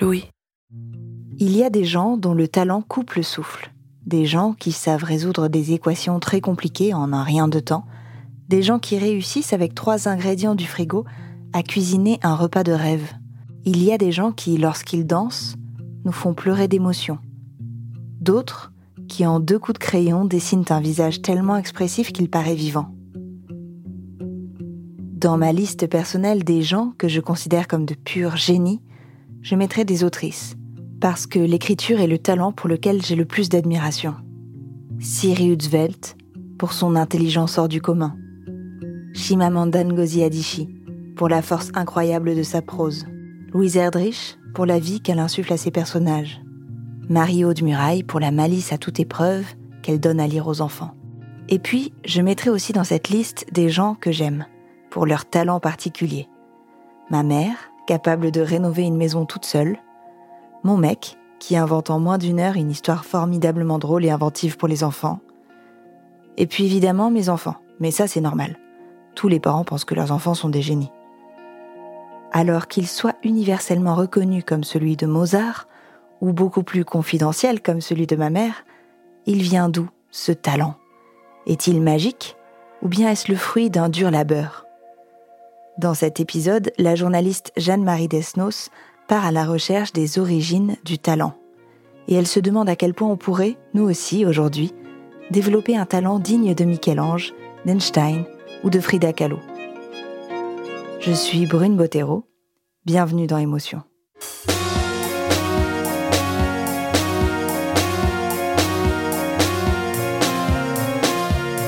Louis. Il y a des gens dont le talent coupe le souffle. Des gens qui savent résoudre des équations très compliquées en un rien de temps. Des gens qui réussissent avec trois ingrédients du frigo à cuisiner un repas de rêve. Il y a des gens qui, lorsqu'ils dansent, nous font pleurer d'émotion. D'autres qui, en deux coups de crayon, dessinent un visage tellement expressif qu'il paraît vivant. Dans ma liste personnelle des gens que je considère comme de purs génies, je mettrai des autrices, parce que l'écriture est le talent pour lequel j'ai le plus d'admiration. Siri Utzvelt, pour son intelligence hors du commun. Chimamanda Ngozi Adichie, pour la force incroyable de sa prose. Louise Erdrich, pour la vie qu'elle insuffle à ses personnages. Marie-Aude Muraille, pour la malice à toute épreuve qu'elle donne à lire aux enfants. Et puis, je mettrai aussi dans cette liste des gens que j'aime, pour leur talent particulier. Ma mère, capable de rénover une maison toute seule, mon mec, qui invente en moins d'une heure une histoire formidablement drôle et inventive pour les enfants, et puis évidemment mes enfants, mais ça c'est normal. Tous les parents pensent que leurs enfants sont des génies. Alors qu'il soit universellement reconnu comme celui de Mozart, ou beaucoup plus confidentiel comme celui de ma mère, il vient d'où ce talent? Est-il magique? Ou bien est-ce le fruit d'un dur labeur? Dans cet épisode, la journaliste Jeanne-Marie Desnos part à la recherche des origines du talent. Et elle se demande à quel point on pourrait, nous aussi aujourd'hui, développer un talent digne de Michel-Ange, d'Einstein ou de Frida Kahlo. Je suis Brune Bottero. Bienvenue dans Émotion.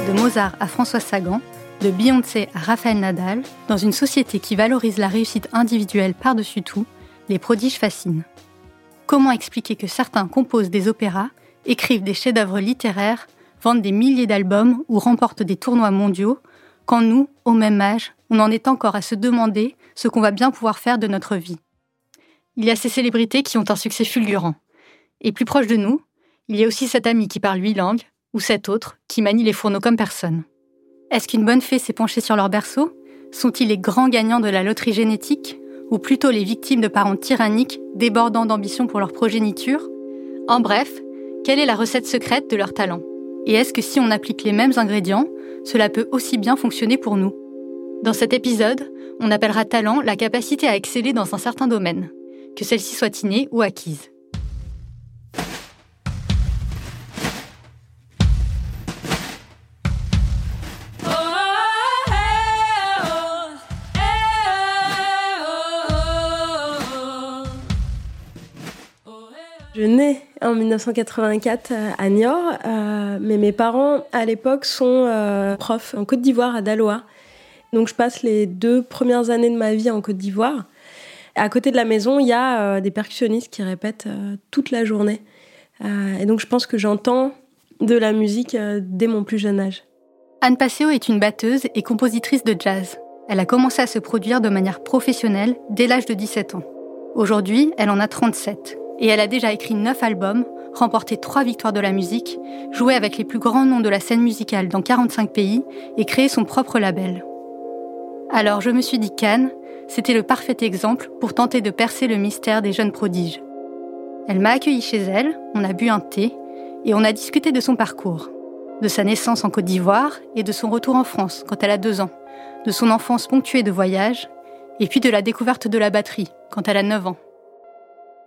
De Mozart à François Sagan, de Beyoncé à Raphaël Nadal, dans une société qui valorise la réussite individuelle par-dessus tout, les prodiges fascinent. Comment expliquer que certains composent des opéras, écrivent des chefs-d'œuvre littéraires, vendent des milliers d'albums ou remportent des tournois mondiaux, quand nous, au même âge, on en est encore à se demander ce qu'on va bien pouvoir faire de notre vie? Il y a ces célébrités qui ont un succès fulgurant. Et plus proche de nous, il y a aussi cet ami qui parle huit langues, ou cet autre qui manie les fourneaux comme personne. Est-ce qu'une bonne fée s'est penchée sur leur berceau? Sont-ils les grands gagnants de la loterie génétique? Ou plutôt les victimes de parents tyranniques débordant d'ambition pour leur progéniture? En bref, quelle est la recette secrète de leur talent? Et est-ce que si on applique les mêmes ingrédients, cela peut aussi bien fonctionner pour nous? Dans cet épisode, on appellera talent la capacité à exceller dans un certain domaine, que celle-ci soit innée ou acquise. Je nais en 1984 à Niort, euh, mais mes parents à l'époque sont euh, profs en Côte d'Ivoire à Daloa. Donc je passe les deux premières années de ma vie en Côte d'Ivoire. À côté de la maison, il y a euh, des percussionnistes qui répètent toute la journée. et donc je pense que j'entends de la musique dès mon plus jeune âge. Anne Passeo est une batteuse et compositrice de jazz. Elle a commencé à se produire de manière professionnelle dès l'âge de 17 ans. Aujourd'hui, elle en a 37 et elle a déjà écrit 9 albums, remporté 3 victoires de la musique, joué avec les plus grands noms de la scène musicale dans 45 pays et créé son propre label. Alors je me suis dit qu'Anne, c'était le parfait exemple pour tenter de percer le mystère des jeunes prodiges. Elle m'a accueilli chez elle, on a bu un thé et on a discuté de son parcours. de sa naissance en Côte d'Ivoire et de son retour en France quand elle a deux ans, de son enfance ponctuée de voyages, et puis de la découverte de la batterie quand elle a 9 ans.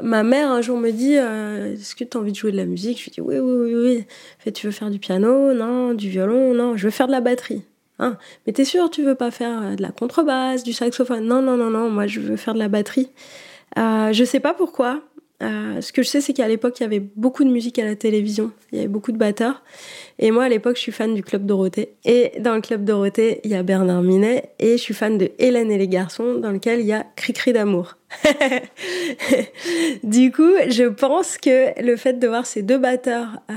Ma mère un jour me dit euh, Est-ce que tu as envie de jouer de la musique? Je lui dis Oui, oui, oui, oui. Fait, tu veux faire du piano? Non, du violon? Non, je veux faire de la batterie. Hein? Mais t'es sûr, tu veux pas faire euh, de la contrebasse, du saxophone? Non, non, non, non, moi je veux faire de la batterie. Euh, je sais pas pourquoi. Euh, ce que je sais, c'est qu'à l'époque, il y avait beaucoup de musique à la télévision. Il y avait beaucoup de batteurs. Et moi, à l'époque, je suis fan du Club Dorothée. Et dans le Club Dorothée, il y a Bernard Minet. Et je suis fan de Hélène et les garçons, dans lequel il y a Cri-Cri d'amour. du coup, je pense que le fait de voir ces deux batteurs à,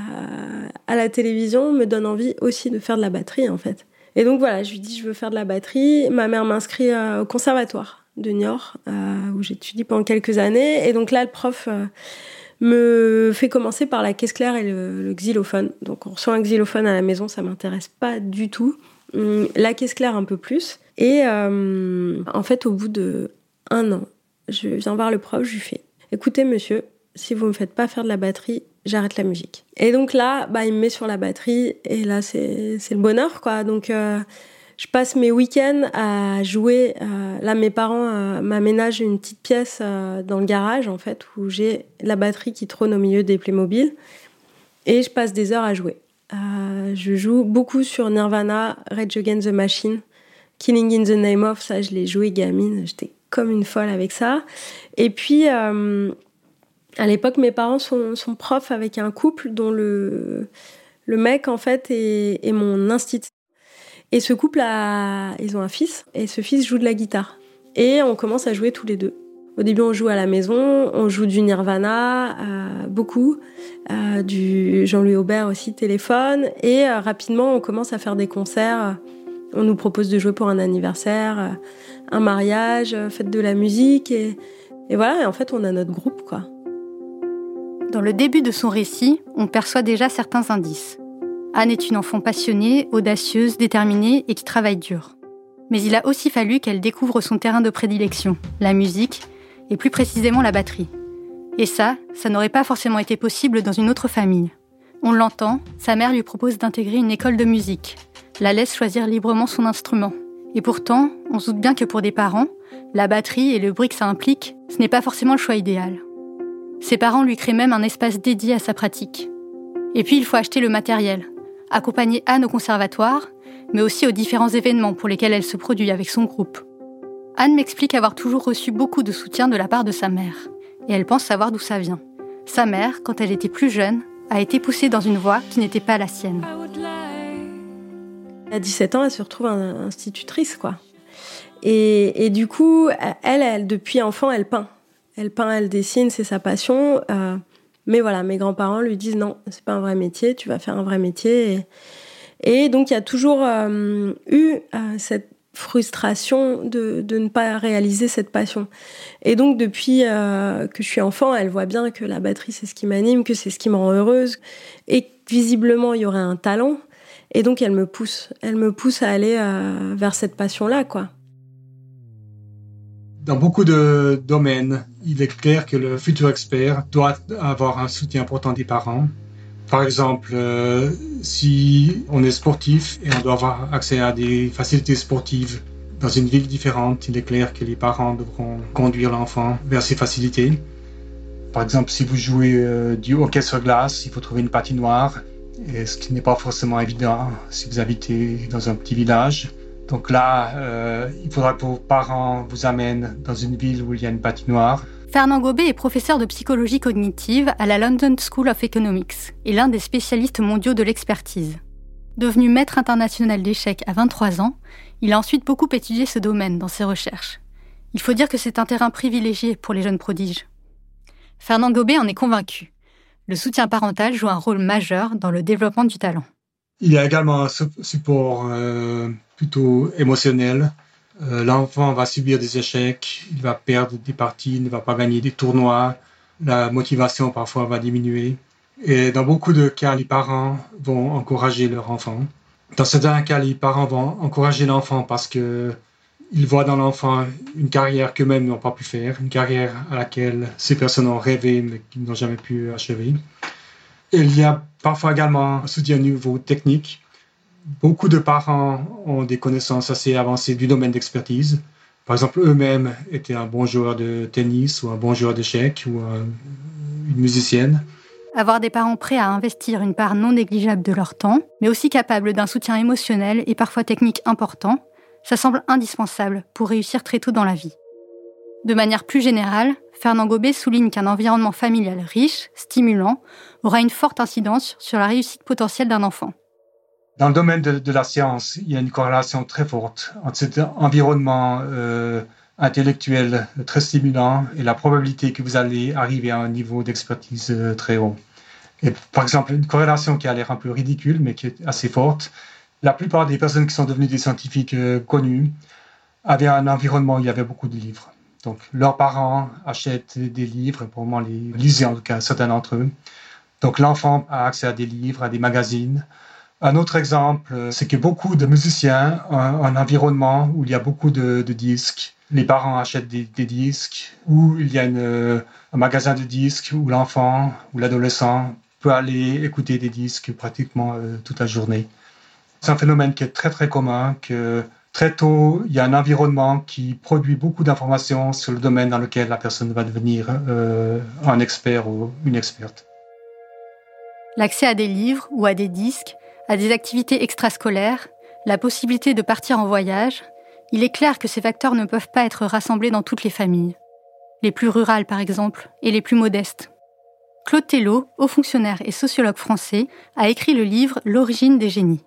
à la télévision me donne envie aussi de faire de la batterie, en fait. Et donc voilà, je lui dis, je veux faire de la batterie. Ma mère m'inscrit euh, au conservatoire de Niort, euh, où j'étudie pendant quelques années. Et donc là, le prof euh, me fait commencer par la caisse claire et le, xylophone. Donc on reçoit un xylophone à la maison, ça m'intéresse pas du tout. Hum, la caisse claire un peu plus. Et euh, en fait, au bout de un an, je viens voir le prof, je lui fais "Écoutez, monsieur, si vous me faites pas faire de la batterie, j'arrête la musique." Et donc là, bah, il me met sur la batterie, et là, c'est le bonheur, quoi. Donc je passe mes week-ends à jouer. Euh, là, mes parents euh, m'aménagent une petite pièce euh, dans le garage, en fait, où j'ai la batterie qui trône au milieu des Playmobil. Et je passe des heures à jouer. je joue beaucoup sur Nirvana, Rage Against the Machine, Killing in the Name of. Ça, je l'ai joué gamine. J'étais comme une folle avec ça. Et puis, à l'époque, mes parents sont, sont, profs avec un couple dont le, le mec, en fait, est, est mon institut. Et ce couple, a, ils ont un fils, et ce fils joue de la guitare. Et on commence à jouer tous les deux. Au début, on joue à la maison, on joue du Nirvana, euh, beaucoup, euh, du Jean-Louis Aubert aussi, téléphone, et euh, rapidement, on commence à faire des concerts. On nous propose de jouer pour un anniversaire, euh, un mariage, euh, fête de la musique, et, et voilà, et en fait, on a notre groupe, quoi. Dans le début de son récit, on perçoit déjà certains indices. Anne est une enfant passionnée, audacieuse, déterminée et qui travaille dur. Mais il a aussi fallu qu'elle découvre son terrain de prédilection, la musique, et plus précisément la batterie. Et ça, ça n'aurait pas forcément été possible dans une autre famille. On l'entend, sa mère lui propose d'intégrer une école de musique, la laisse choisir librement son instrument. Et pourtant, on se doute bien que pour des parents, la batterie et le bruit que ça implique, ce n'est pas forcément le choix idéal. Ses parents lui créent même un espace dédié à sa pratique. Et puis il faut acheter le matériel, accompagner Anne au conservatoire, mais aussi aux différents événements pour lesquels elle se produit avec son groupe. Anne m'explique avoir toujours reçu beaucoup de soutien de la part de sa mère, et elle pense savoir d'où ça vient. Sa mère, quand elle était plus jeune, a été poussée dans une voie qui n'était pas la sienne. À 17 ans, elle se retrouve institutrice, quoi. Et, du coup, elle, depuis enfant, elle peint. Elle peint, elle dessine, c'est sa passion. Euh, mais voilà, mes grands-parents lui disent non, c'est pas un vrai métier, tu vas faire un vrai métier. Et, donc il y a toujours euh, eu euh, cette frustration de, de, ne pas réaliser cette passion. Et donc depuis euh, que je suis enfant, elle voit bien que la batterie c'est ce qui m'anime, que c'est ce qui me rend heureuse, et visiblement il y aurait un talent. Et donc elle me pousse, elle me pousse à aller vers cette passion-là, quoi. Dans beaucoup de domaines, il est clair que le futur expert doit avoir un soutien important des parents. Par exemple, euh, si on est sportif et on doit avoir accès à des facilités sportives dans une ville différente, il est clair que les parents devront conduire l'enfant vers ces facilités. Par exemple, si vous jouez euh, du hockey sur glace, il faut trouver une patinoire, et ce qui n'est pas forcément évident si vous habitez dans un petit village. Donc là, euh, il faudra que vos parents vous amènent dans une ville où il y a une patinoire. Fernand Gobet est professeur de psychologie cognitive à la London School of Economics et l'un des spécialistes mondiaux de l'expertise. Devenu maître international d'échecs à 23 ans, il a ensuite beaucoup étudié ce domaine dans ses recherches. Il faut dire que c'est un terrain privilégié pour les jeunes prodiges. Fernand Gobet en est convaincu. Le soutien parental joue un rôle majeur dans le développement du talent. Il y a également un support euh, plutôt émotionnel. Euh, l'enfant va subir des échecs, il va perdre des parties, il ne va pas gagner des tournois, la motivation parfois va diminuer. Et dans beaucoup de cas, les parents vont encourager leur enfant. Dans certains cas, les parents vont encourager l'enfant parce que ils voient dans l'enfant une carrière qu'eux-mêmes n'ont pas pu faire, une carrière à laquelle ces personnes ont rêvé mais qu'ils n'ont jamais pu achever. Il y a parfois également un soutien au niveau technique. Beaucoup de parents ont des connaissances assez avancées du domaine d'expertise. Par exemple, eux-mêmes étaient un bon joueur de tennis ou un bon joueur d'échecs ou une musicienne. Avoir des parents prêts à investir une part non négligeable de leur temps, mais aussi capables d'un soutien émotionnel et parfois technique important, ça semble indispensable pour réussir très tôt dans la vie. De manière plus générale, Fernand Gobet souligne qu'un environnement familial riche, stimulant, aura une forte incidence sur la réussite potentielle d'un enfant. Dans le domaine de, la science, il y a une corrélation très forte entre cet environnement euh, intellectuel très stimulant et la probabilité que vous allez arriver à un niveau d'expertise euh, très haut. Et par exemple, une corrélation qui a l'air un peu ridicule, mais qui est assez forte, la plupart des personnes qui sont devenues des scientifiques euh, connus avaient un environnement où il y avait beaucoup de livres. Donc, leurs parents achètent des livres, pour moi, les lisaient en tout cas, certains d'entre eux. Donc, l'enfant a accès à des livres, à des magazines. Un autre exemple, c'est que beaucoup de musiciens ont un environnement où il y a beaucoup de, disques. Les parents achètent des, disques, ou il y a un magasin de disques où l'enfant ou l'adolescent peut aller écouter des disques pratiquement euh, toute la journée. C'est un phénomène qui est très très commun, très tôt, il y a un environnement qui produit beaucoup d'informations sur le domaine dans lequel la personne va devenir euh, un expert ou une experte. L'accès à des livres ou à des disques, à des activités extrascolaires, la possibilité de partir en voyage, il est clair que ces facteurs ne peuvent pas être rassemblés dans toutes les familles. Les plus rurales, par exemple, et les plus modestes. Claude Tello, haut fonctionnaire et sociologue français, a écrit le livre L'origine des génies.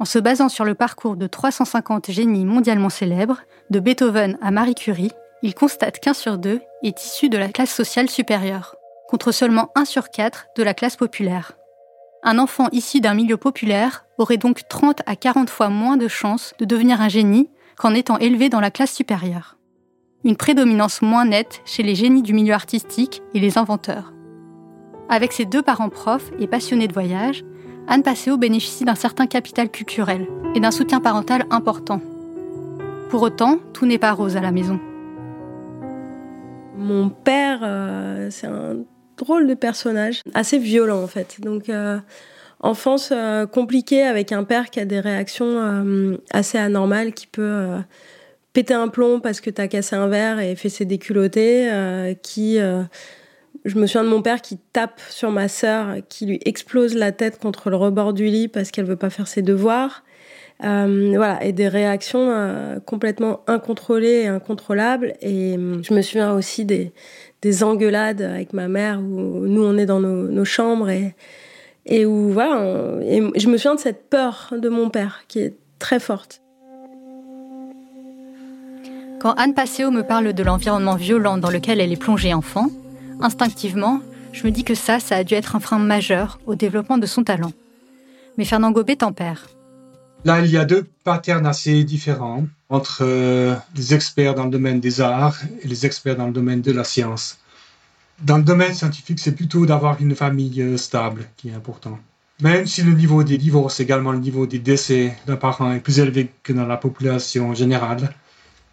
En se basant sur le parcours de 350 génies mondialement célèbres, de Beethoven à Marie Curie, il constate qu'un sur deux est issu de la classe sociale supérieure, contre seulement un sur quatre de la classe populaire. Un enfant issu d'un milieu populaire aurait donc 30 à 40 fois moins de chances de devenir un génie qu'en étant élevé dans la classe supérieure. Une prédominance moins nette chez les génies du milieu artistique et les inventeurs. Avec ses deux parents profs et passionnés de voyage, Anne Passeo bénéficie d'un certain capital culturel et d'un soutien parental important. Pour autant, tout n'est pas rose à la maison. Mon père, euh, c'est un drôle de personnage, assez violent en fait. Donc, euh, enfance euh, compliquée avec un père qui a des réactions assez anormales, qui peut péter un plomb parce que t'as cassé un verre et fait ses déculottés, qui je me souviens de mon père qui tape sur ma sœur, qui lui explose la tête contre le rebord du lit parce qu'elle veut pas faire ses devoirs. Euh, voilà, et des réactions euh, complètement incontrôlées et incontrôlables. Et euh, je me souviens aussi des, des engueulades avec ma mère où nous on est dans nos, chambres et où voilà, et je me souviens de cette peur de mon père qui est très forte. Quand Anne Passeo me parle de l'environnement violent dans lequel elle est plongée enfant, Instinctivement, je me dis que ça, ça a dû être un frein majeur au développement de son talent. Mais Fernand Gobet tempère. Là, il y a deux patterns assez différents entre euh, les experts dans le domaine des arts et les experts dans le domaine de la science. Dans le domaine scientifique, c'est plutôt d'avoir une famille euh, stable qui est important. Même si le niveau des divorces, également le niveau des décès d'un parent est plus élevé que dans la population générale,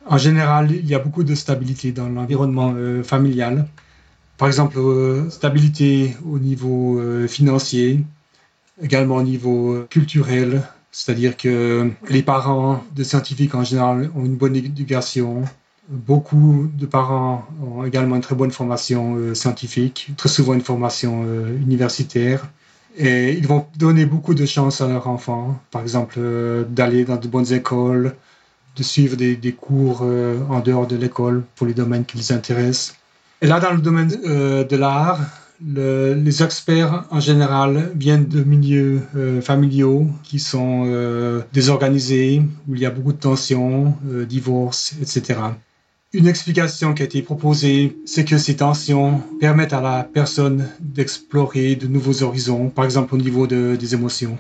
en général, il y a beaucoup de stabilité dans l'environnement euh, familial par exemple, euh, stabilité au niveau euh, financier, également au niveau euh, culturel, c'est-à-dire que les parents de scientifiques en général ont une bonne éducation. Beaucoup de parents ont également une très bonne formation scientifique, très souvent une formation universitaire. Et ils vont donner beaucoup de chance à leurs enfants, par exemple d'aller dans de bonnes écoles, de suivre des cours en dehors de l'école pour les domaines qui les intéressent. Et là, dans le domaine euh, de l'art, les experts en général viennent de milieux euh, familiaux qui sont euh, désorganisés, où il y a beaucoup de tensions, divorces, etc. Une explication qui a été proposée, c'est que ces tensions permettent à la personne d'explorer de nouveaux horizons, par exemple au niveau des émotions.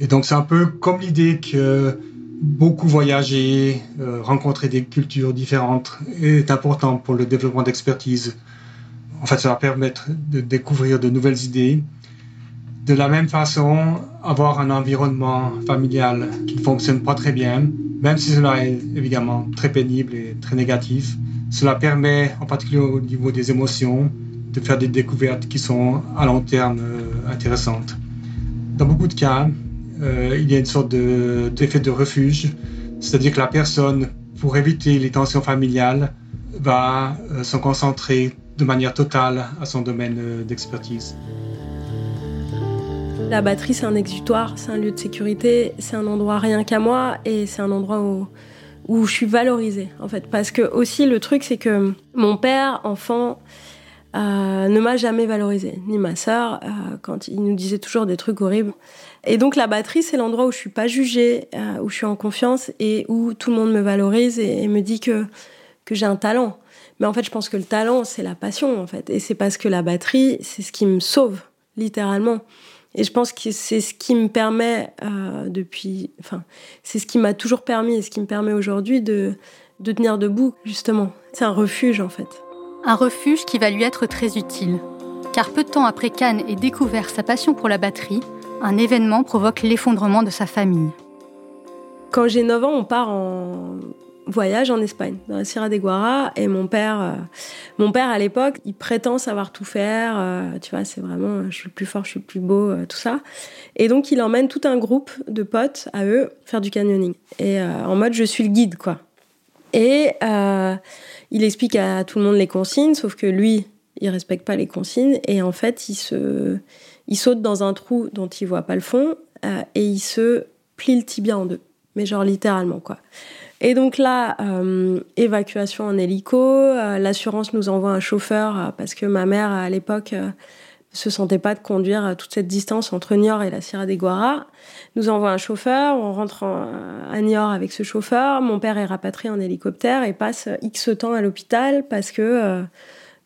Et donc c'est un peu comme l'idée que beaucoup voyager, euh, rencontrer des cultures différentes est important pour le développement d'expertise. En fait, ça va de découvrir de nouvelles idées. De la même façon, avoir un environnement familial qui ne fonctionne pas très bien, même si cela est évidemment très pénible et très négatif, cela permet, en particulier au niveau des émotions, de faire des découvertes qui sont à long terme intéressantes. Dans beaucoup de cas, il y a une sorte d'effet de, refuge, c'est-à-dire que la personne, pour éviter les tensions familiales, va se concentrer de manière totale à son domaine d'expertise. La batterie, c'est un exutoire, c'est un lieu de sécurité, c'est un endroit rien qu'à moi et c'est un endroit où, où je suis valorisée, en fait. Parce que aussi, le truc, c'est que mon père, enfant, euh, ne m'a jamais valorisée, ni ma sœur, euh, quand il nous disait toujours des trucs horribles. Et donc, la batterie, c'est l'endroit où je suis pas jugée, euh, où je suis en confiance et où tout le monde me valorise et, et me dit que, que j'ai un talent. Mais en fait, je pense que le talent, c'est la passion, en fait. Et c'est parce que la batterie, c'est ce qui me sauve, littéralement. Et je pense que c'est ce qui me permet depuis, enfin, c'est ce qui m'a toujours permis et ce qui me permet aujourd'hui de, de tenir debout, justement. C'est un refuge, en fait. Un refuge qui va lui être très utile. Car peu de temps après qu'Anne ait découvert sa passion pour la batterie, un événement provoque l'effondrement de sa famille. Quand j'ai 9 ans, on part en voyage en Espagne, dans la Sierra de Guara, et mon père, euh, mon père à l'époque, il prétend savoir tout faire, euh, tu vois, c'est vraiment, je suis le plus fort, je suis le plus beau, euh, tout ça. Et donc il emmène tout un groupe de potes à eux faire du canyoning, et en mode je suis le guide, quoi. Et il explique à tout le monde les consignes, sauf que lui, il respecte pas les consignes, et en fait, il se, il saute dans un trou dont il voit pas le fond, et il se plie le tibia en deux, mais genre littéralement, quoi. Et donc là, euh, évacuation en hélico, euh, l'assurance nous envoie un chauffeur euh, parce que ma mère à l'époque se sentait pas de conduire toute cette distance entre Niort et la Sierra des Guara. Nous envoie un chauffeur, on rentre à Niort avec ce chauffeur. Mon père est rapatrié en hélicoptère et passe X temps à l'hôpital parce que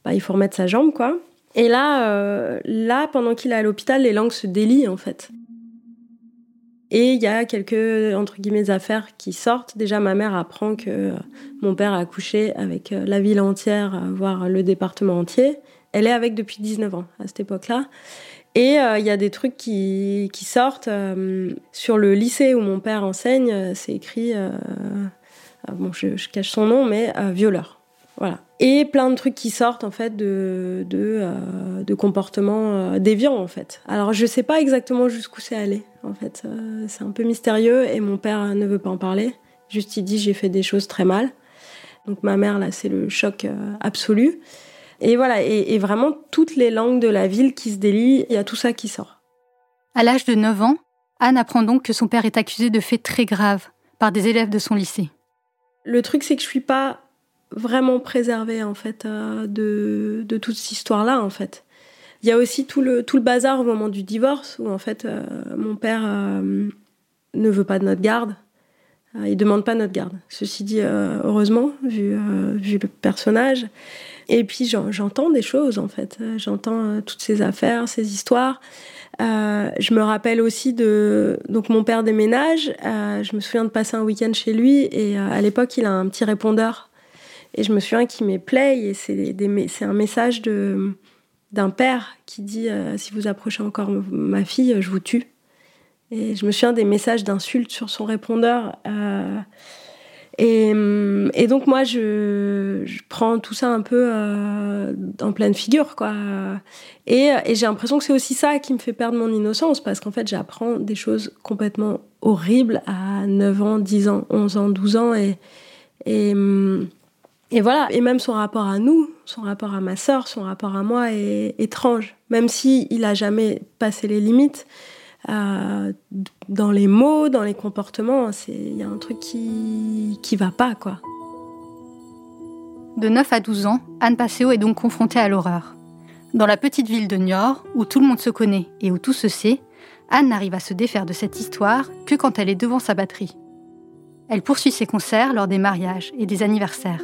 bah, il faut remettre sa jambe quoi. Et là, là pendant qu'il est à l'hôpital, les langues se délient en fait. Et il y a quelques, entre guillemets, affaires qui sortent. Déjà, ma mère apprend que euh, mon père a accouché avec euh, la ville entière, euh, voire le département entier. Elle est avec depuis 19 ans, à cette époque-là. Et il y a des trucs qui, sortent. sur le lycée où mon père enseigne, c'est écrit, bon, je, cache son nom, mais violeur. Voilà. Et plein de trucs qui sortent en fait de, de, euh, de comportements euh, déviants en fait. Alors je sais pas exactement jusqu'où c'est allé en fait. Euh, c'est un peu mystérieux et mon père ne veut pas en parler. Juste il dit j'ai fait des choses très mal. Donc ma mère là c'est le choc absolu. Et voilà, et, et, vraiment toutes les langues de la ville qui se délient, il y a tout ça qui sort. À l'âge de 9 ans, Anne apprend donc que son père est accusé de faits très graves par des élèves de son lycée. Le truc c'est que je suis pas vraiment préservé en fait euh, de, de, toute cette histoire-là en fait. Il y a aussi tout le, tout le bazar au moment du divorce où en fait euh, mon père euh, ne veut pas de notre garde. il demande pas notre garde. Ceci dit, heureusement, vu, vu le personnage. Et puis j'entends des choses en fait. J'entends toutes ces affaires, ces histoires. je me rappelle aussi de donc mon père déménage. je me souviens de passer un week-end chez lui et à l'époque il a un petit répondeur et je me souviens qu'il met play et c'est un message de d'un père qui dit euh, si vous approchez encore ma fille, je vous tue. Et je me souviens des messages d'insultes sur son répondeur. Euh, et, donc moi, je, je, prends tout ça un peu euh, en pleine figure, quoi. Et, j'ai l'impression que c'est aussi ça qui me fait perdre mon innocence, parce qu'en fait, j'apprends des choses complètement horribles à 9 ans, 10 ans, 11 ans, 12 ans, et, et et voilà, et même son rapport à nous, son rapport à ma sœur, son rapport à moi est étrange. Même si il a jamais passé les limites, euh, dans les mots, dans les comportements, il y a un truc qui qui va pas quoi. De 9 à 12 ans, Anne Passeo est donc confrontée à l'horreur. Dans la petite ville de Niort, où tout le monde se connaît et où tout se sait, Anne n'arrive à se défaire de cette histoire que quand elle est devant sa batterie. Elle poursuit ses concerts lors des mariages et des anniversaires.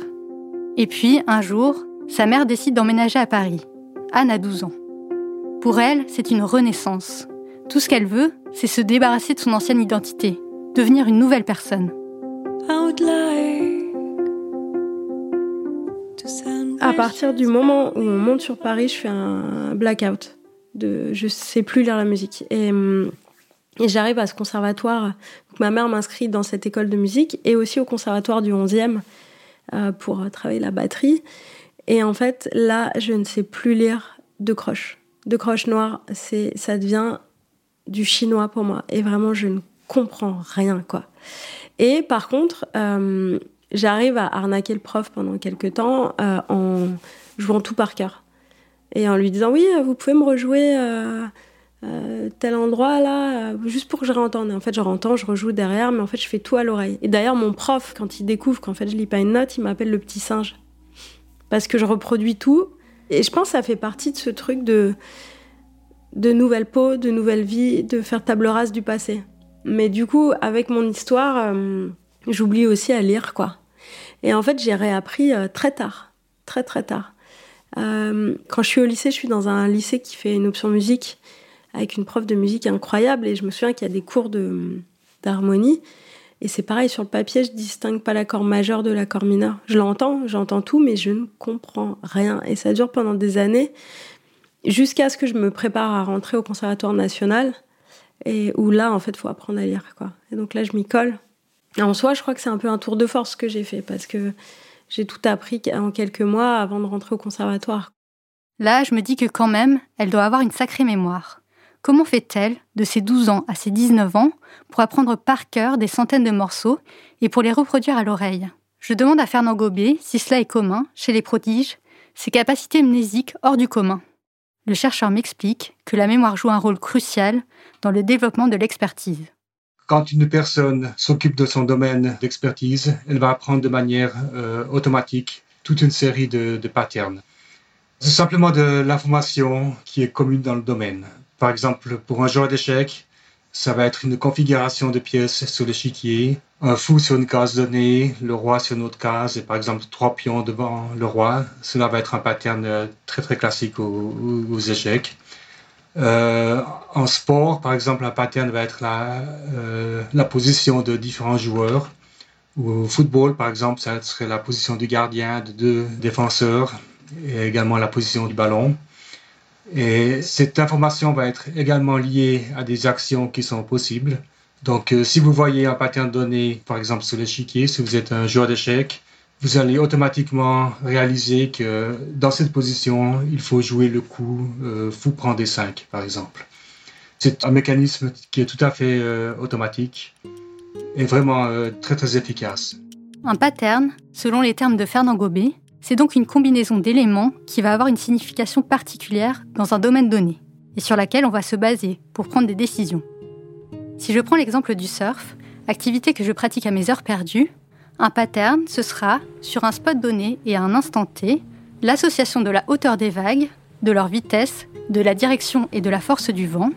Et puis, un jour, sa mère décide d'emménager à Paris. Anne a 12 ans. Pour elle, c'est une renaissance. Tout ce qu'elle veut, c'est se débarrasser de son ancienne identité, devenir une nouvelle personne. À partir du moment où on monte sur Paris, je fais un blackout. De, je sais plus lire la musique. Et, et j'arrive à ce conservatoire. ma mère m'inscrit dans cette école de musique et aussi au conservatoire du 11e euh, pour travailler la batterie. Et en fait, là, je ne sais plus lire de croche. De croche noire, c'est, ça devient du chinois pour moi. Et vraiment, je ne comprends rien, quoi. Et par contre, euh, j'arrive à arnaquer le prof pendant quelques temps euh, en jouant tout par cœur. Et en lui disant, oui, vous pouvez me rejouer euh, tel endroit là, juste pour que je réentende. Et en fait, je réentends, je rejoue derrière, mais en fait, je fais tout à l'oreille. Et d'ailleurs, mon prof, quand il découvre qu'en fait, je lis pas une note, il m'appelle le petit singe. Parce que je reproduis tout. Et je pense que ça fait partie de ce truc de, de nouvelle peau, de nouvelle vie, de faire table rase du passé. Mais du coup, avec mon histoire, euh, j'oublie aussi à lire, quoi. Et en fait, j'ai réappris euh, très tard, très très tard. Euh, quand je suis au lycée, je suis dans un lycée qui fait une option musique avec une prof de musique incroyable et je me souviens qu'il y a des cours de d'harmonie et c'est pareil sur le papier, je distingue pas l'accord majeur de l'accord mineur. Je l'entends, j'entends tout, mais je ne comprends rien et ça dure pendant des années jusqu'à ce que je me prépare à rentrer au conservatoire national où là en fait faut apprendre à lire quoi. Et donc là je m'y colle. En soi, je crois que c'est un peu un tour de force que j'ai fait parce que j'ai tout appris en quelques mois avant de rentrer au conservatoire. Là, je me dis que quand même, elle doit avoir une sacrée mémoire. Comment fait-elle, de ses 12 ans à ses 19 ans, pour apprendre par cœur des centaines de morceaux et pour les reproduire à l'oreille? Je demande à Fernand Gobet si cela est commun chez les prodiges, ses capacités mnésiques hors du commun. Le chercheur m'explique que la mémoire joue un rôle crucial dans le développement de l'expertise. Quand une personne s'occupe de son domaine d'expertise, elle va apprendre de manière euh, automatique toute une série de, de patterns. C'est simplement de l'information qui est commune dans le domaine. Par exemple, pour un joueur d'échecs, ça va être une configuration de pièces sur l'échiquier, un fou sur une case donnée, le roi sur une autre case, et par exemple trois pions devant le roi. Cela va être un pattern euh, très très classique aux, échecs. Euh, en sport, par exemple, un pattern va être la, euh, la position de différents joueurs. Au football, par exemple, ça serait la position du gardien, de deux défenseurs, et également la position du ballon. Et cette information va être également liée à des actions qui sont possibles. Donc, euh, si vous voyez un pattern donné, par exemple sur l'échiquier, si vous êtes un joueur d'échecs, vous allez automatiquement réaliser que dans cette position, il faut jouer le coup euh, fou prend des 5, par exemple. C'est un mécanisme qui est tout à fait euh, automatique et vraiment très très efficace. Un pattern, selon les termes de Fernand Gobet, c'est donc une combinaison d'éléments qui va avoir une signification particulière dans un domaine donné, et sur laquelle on va se baser pour prendre des décisions. Si je prends l'exemple du surf, activité que je pratique à mes heures perdues, un pattern, ce sera, sur un spot donné et à un instant T, l'association de la hauteur des vagues, de leur vitesse, de la direction et de la force du vent.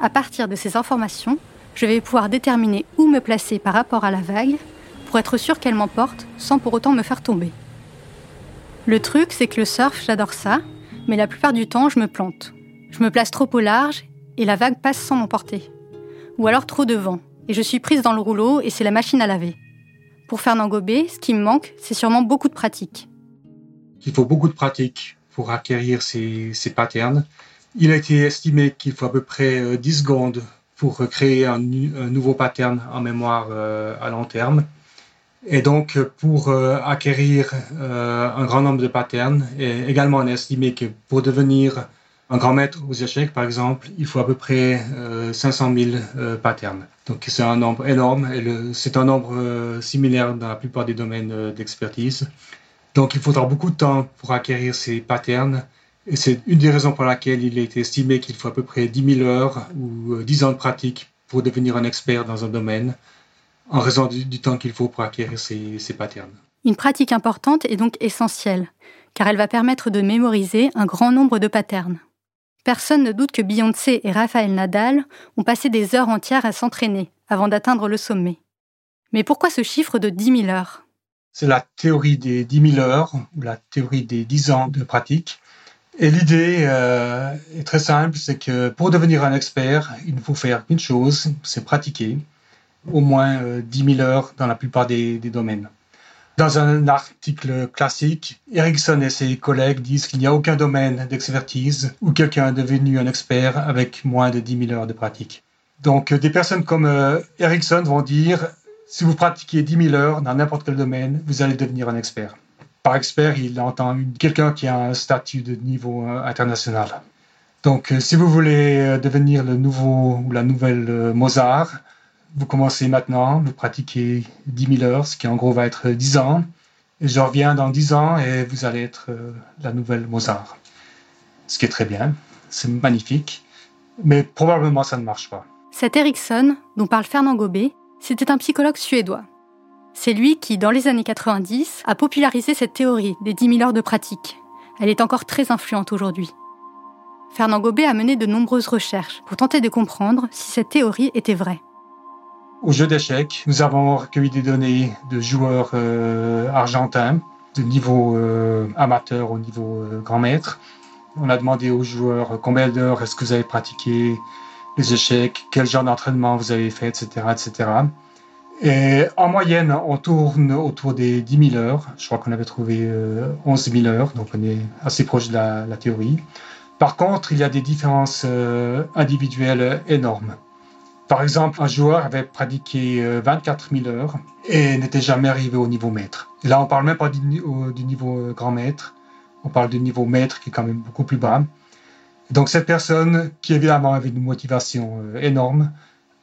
À partir de ces informations, je vais pouvoir déterminer où me placer par rapport à la vague pour être sûr qu'elle m'emporte sans pour autant me faire tomber. Le truc, c'est que le surf, j'adore ça, mais la plupart du temps, je me plante. Je me place trop au large et la vague passe sans m'emporter. Ou alors trop de vent, et je suis prise dans le rouleau et c'est la machine à laver. Pour Fernand Gobet, ce qui me manque, c'est sûrement beaucoup de pratique. Il faut beaucoup de pratique pour acquérir ces, patterns. Il a été estimé qu'il faut à peu près 10 euh, secondes pour créer un, nouveau pattern en mémoire euh, à long terme. Et donc, pour euh, acquérir un grand nombre de patterns, et également on a estimé que pour devenir un grand maître aux échecs, par exemple, il faut à peu près 500 000 patterns. Donc c'est un nombre énorme et c'est un nombre similaire dans la plupart des domaines d'expertise. Donc il faudra beaucoup de temps pour acquérir ces patterns. Et c'est une des raisons pour laquelle il a été estimé qu'il faut à peu près 10 000 heures ou 10 ans de pratique pour devenir un expert dans un domaine en raison du, temps qu'il faut pour acquérir ces, ces patterns. Une pratique importante est donc essentielle, car elle va permettre de mémoriser un grand nombre de patterns. Personne ne doute que Beyoncé et Rafael Nadal ont passé des heures entières à s'entraîner avant d'atteindre le sommet. Mais pourquoi ce chiffre de 10 000 heures? C'est la théorie des 10 000 heures, ou la théorie des 10 ans de pratique. Et l'idée euh, est très simple, c'est que pour devenir un expert, il ne faut faire qu'une chose, c'est pratiquer au moins 10 euh, 000 heures dans la plupart des, domaines. Dans un article classique, Ericsson et ses collègues disent qu'il n'y a aucun domaine d'expertise où quelqu'un est devenu un expert avec moins de 10 000 heures de pratique. Donc des personnes comme euh, Ericsson vont dire, si vous pratiquez 10 000 heures dans n'importe quel domaine, vous allez devenir un expert. Par expert, il entend quelqu'un qui a un statut de niveau international. Donc, si vous voulez devenir le nouveau ou la nouvelle Mozart, vous commencez maintenant, vous pratiquez 10 000 heures, ce qui en gros va être 10 ans. Je reviens dans 10 ans et vous allez être la nouvelle Mozart. Ce qui est très bien, c'est magnifique, mais probablement ça ne marche pas. Cet Erickson, dont parle Fernand Gobet, c'était un psychologue suédois. C'est lui qui, dans les années 90, a popularisé cette théorie des 10 000 heures de pratique. Elle est encore très influente aujourd'hui. Fernand Gobet a mené de nombreuses recherches pour tenter de comprendre si cette théorie était vraie. Au jeu d'échecs, nous avons recueilli des données de joueurs euh, argentins de niveau euh, amateur au niveau euh, grand maître. On a demandé aux joueurs combien d'heures est-ce que vous avez pratiqué les échecs, quel genre d'entraînement vous avez fait, etc., etc. Et en moyenne, on tourne autour des 10 000 heures. Je crois qu'on avait trouvé 11 euh, 000 heures, donc on est assez proche de la, théorie. Par contre, il y a des différences individuelles énormes. Par exemple, un joueur avait pratiqué 24 euh, 000 heures et n'était jamais arrivé au niveau maître. Et là, on parle même pas du, niveau grand maître, on parle du niveau maître qui est quand même beaucoup plus bas. Donc cette personne qui évidemment avait une motivation euh, énorme,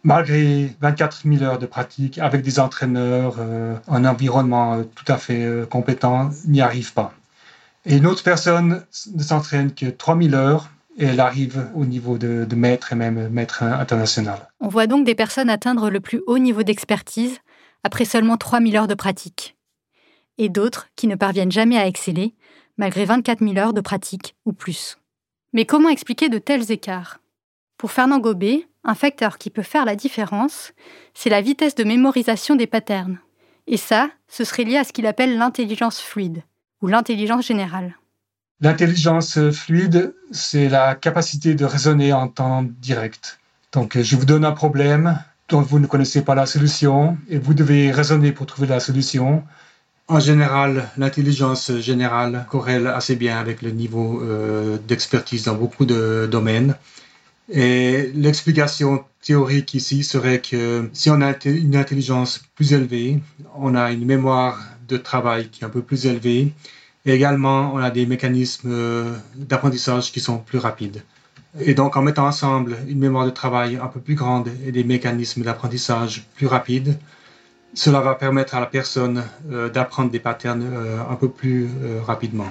malgré 24 000 heures de pratique avec des entraîneurs, euh, un environnement euh, tout à fait compétent, n'y arrive pas. Et une autre personne ne s'entraîne que 3 000 heures elle arrive au niveau de, maître et même maître international. On voit donc des personnes atteindre le plus haut niveau d'expertise après seulement 3 000 heures de pratique. Et d'autres qui ne parviennent jamais à exceller malgré 24 000 heures de pratique ou plus. Mais comment expliquer de tels écarts? Pour Fernand Gobet, un facteur qui peut faire la différence, c'est la vitesse de mémorisation des patterns. Et ça, ce serait lié à ce qu'il appelle l'intelligence fluide, ou l'intelligence générale. L'intelligence fluide, c'est la capacité de raisonner en temps direct. Donc, je vous donne un problème dont vous ne connaissez pas la solution, et vous devez raisonner pour trouver la solution. En général, l'intelligence générale corrèle assez bien avec le niveau euh, d'expertise dans beaucoup de domaines. Et l'explication théorique ici serait que si on a une intelligence plus élevée, on a une mémoire de travail qui est un peu plus élevée. Et également, on a des mécanismes euh, d'apprentissage qui sont plus rapides. Et donc, en mettant ensemble une mémoire de travail un peu plus grande et des mécanismes d'apprentissage plus rapides, cela va permettre à la personne euh, d'apprendre des patterns euh, un peu plus rapidement.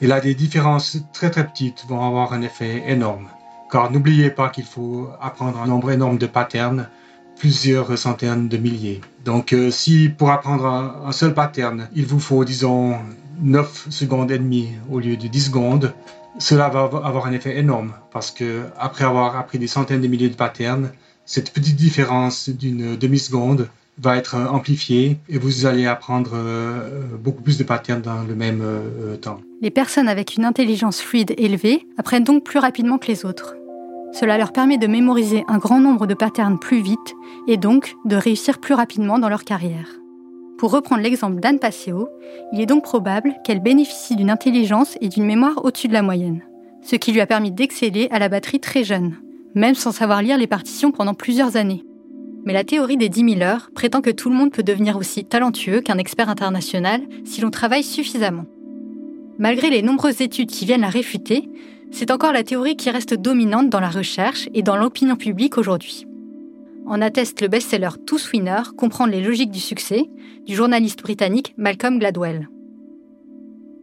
Et là, des différences très très petites vont avoir un effet énorme. Car n'oubliez pas qu'il faut apprendre un nombre énorme de patterns, plusieurs centaines de milliers. Donc si pour apprendre un, seul pattern, il vous faut, disons, 9 secondes et demie au lieu de 10 secondes, cela va avoir un effet énorme. Parce que après avoir appris des centaines de milliers de patterns, cette petite différence d'une demi-seconde va être euh, amplifié et vous allez apprendre euh, beaucoup plus de patterns dans le même euh, temps. Les personnes avec une intelligence fluide élevée apprennent donc plus rapidement que les autres. Cela leur permet de mémoriser un grand nombre de patterns plus vite et donc de réussir plus rapidement dans leur carrière. Pour reprendre l'exemple d'Anne Passeo, il est donc probable qu'elle bénéficie d'une intelligence et d'une mémoire au-dessus de la moyenne, ce qui lui a permis d'exceller à la batterie très jeune, même sans savoir lire les partitions pendant plusieurs années. Mais la théorie des 10 000 heures prétend que tout le monde peut devenir aussi talentueux qu'un expert international si l'on travaille suffisamment. Malgré les nombreuses études qui viennent la réfuter, c'est encore la théorie qui reste dominante dans la recherche et dans l'opinion publique aujourd'hui. En atteste le best-seller Tous Winner, comprendre les logiques du succès, du journaliste britannique Malcolm Gladwell.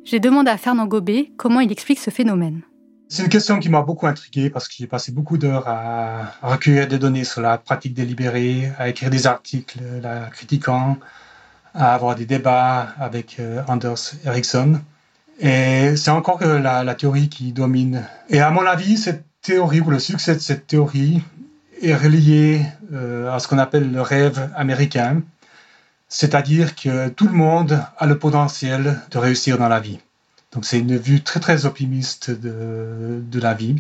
J'ai demandé à Fernand Gobet comment il explique ce phénomène. C'est une question qui m'a beaucoup intrigué parce que j'ai passé beaucoup d'heures à, recueillir des données sur la pratique délibérée, à écrire des articles la critiquant, à avoir des débats avec euh, Anders Ericsson. Et c'est encore la, la, théorie qui domine. Et à mon avis, cette théorie ou le succès de cette théorie est relié euh, à ce qu'on appelle le rêve américain, c'est-à-dire que tout le monde a le potentiel de réussir dans la vie. Donc c'est une vue très très optimiste de, de la vie.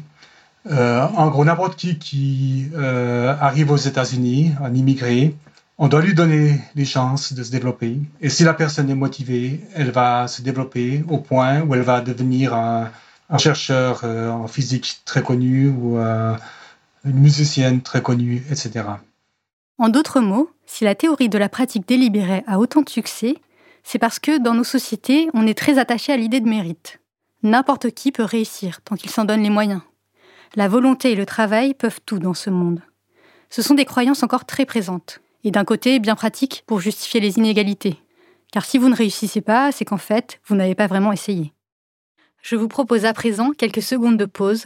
Euh, en gros, n'importe qui qui euh, arrive aux États-Unis, un immigré, on doit lui donner les chances de se développer. Et si la personne est motivée, elle va se développer au point où elle va devenir un, chercheur euh, en physique très connu ou une musicienne très connue, etc. En d'autres mots, si la théorie de la pratique délibérée a autant de succès, C'est parce que dans nos sociétés, on est très attaché à l'idée de mérite. N'importe qui peut réussir tant qu'il s'en donne les moyens. La volonté et le travail peuvent tout dans ce monde. Ce sont des croyances encore très présentes, et d'un côté bien pratiques pour justifier les inégalités. Car si vous ne réussissez pas, c'est qu'en fait, vous n'avez pas vraiment essayé. Je vous propose à présent quelques secondes de pause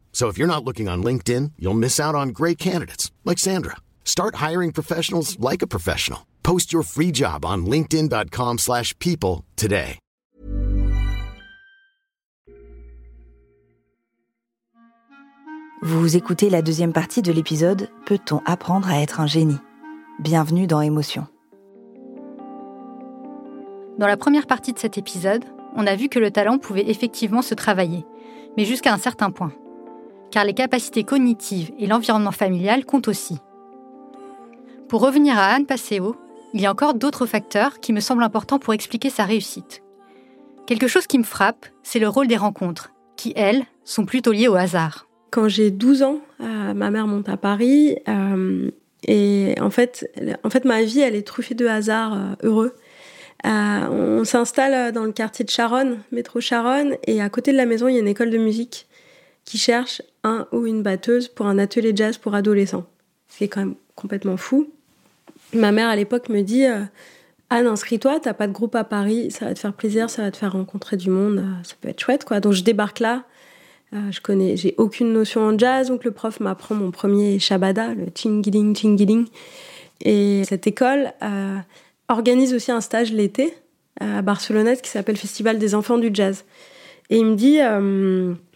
So if you're not looking on LinkedIn, you'll miss out on great candidates like Sandra. Start hiring professionals like a professional. Post your free job on linkedin.com/people today. Vous écoutez la deuxième partie de l'épisode Peut-on apprendre à être un génie? Bienvenue dans Émotion. Dans la première partie de cet épisode, on a vu que le talent pouvait effectivement se travailler, mais jusqu'à un certain point. Car les capacités cognitives et l'environnement familial comptent aussi. Pour revenir à Anne Passeo, il y a encore d'autres facteurs qui me semblent importants pour expliquer sa réussite. Quelque chose qui me frappe, c'est le rôle des rencontres, qui, elles, sont plutôt liées au hasard. Quand j'ai 12 ans, euh, ma mère monte à Paris. euh, et en fait, en fait, ma vie, elle est truffée de hasards euh, heureux. On s'installe dans le quartier de Charonne, métro Charonne, et à côté de la maison, il y a une école de musique qui cherche un ou une batteuse pour un atelier jazz pour adolescents. C'est quand même complètement fou. Ma mère, à l'époque, me dit euh, Anne, inscris-toi, t'as pas de groupe à Paris, ça va te faire plaisir, ça va te faire rencontrer du monde, euh, ça peut être chouette, quoi. Donc je débarque là. Euh, je connais, j'ai aucune notion en jazz, donc le prof m'apprend mon premier shabada, le chingiling, chingiling. Et cette école organise aussi un stage l'été à Barcelonnette qui s'appelle Festival des enfants du jazz. Et il me dit,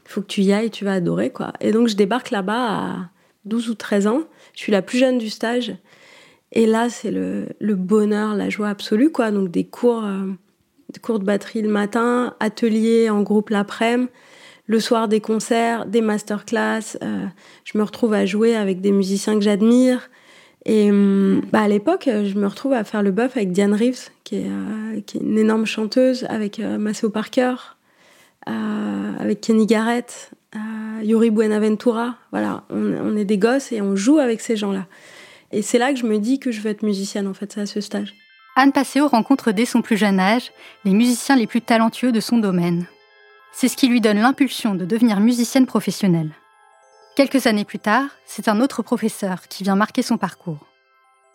faut que tu y ailles, tu vas adorer, quoi. Et donc je débarque là-bas à 12 ou 13 ans. Je suis la plus jeune du stage. Et là, c'est le, bonheur, la joie absolue, quoi. Donc des cours, euh, cours de batterie le matin, ateliers en groupe l'après-midi, le soir des concerts, des masterclass. euh, je me retrouve à jouer avec des musiciens que j'admire. Et hum, bah, à l'époque, je me retrouve à faire le bœuf avec Diane Reeves, qui est, euh, une énorme chanteuse, avec Maceo Parker, avec Kenny Garrett, euh, Yuri Buenaventura. Voilà, on, on est des gosses et on joue avec ces gens-là. Et c'est là que je me dis que je veux être musicienne, en fait, c'est à ce stage. Anne Passeo rencontre dès son plus jeune âge les musiciens les plus talentueux de son domaine. C'est ce qui lui donne l'impulsion de devenir musicienne professionnelle. Quelques années plus tard, c'est un autre professeur qui vient marquer son parcours.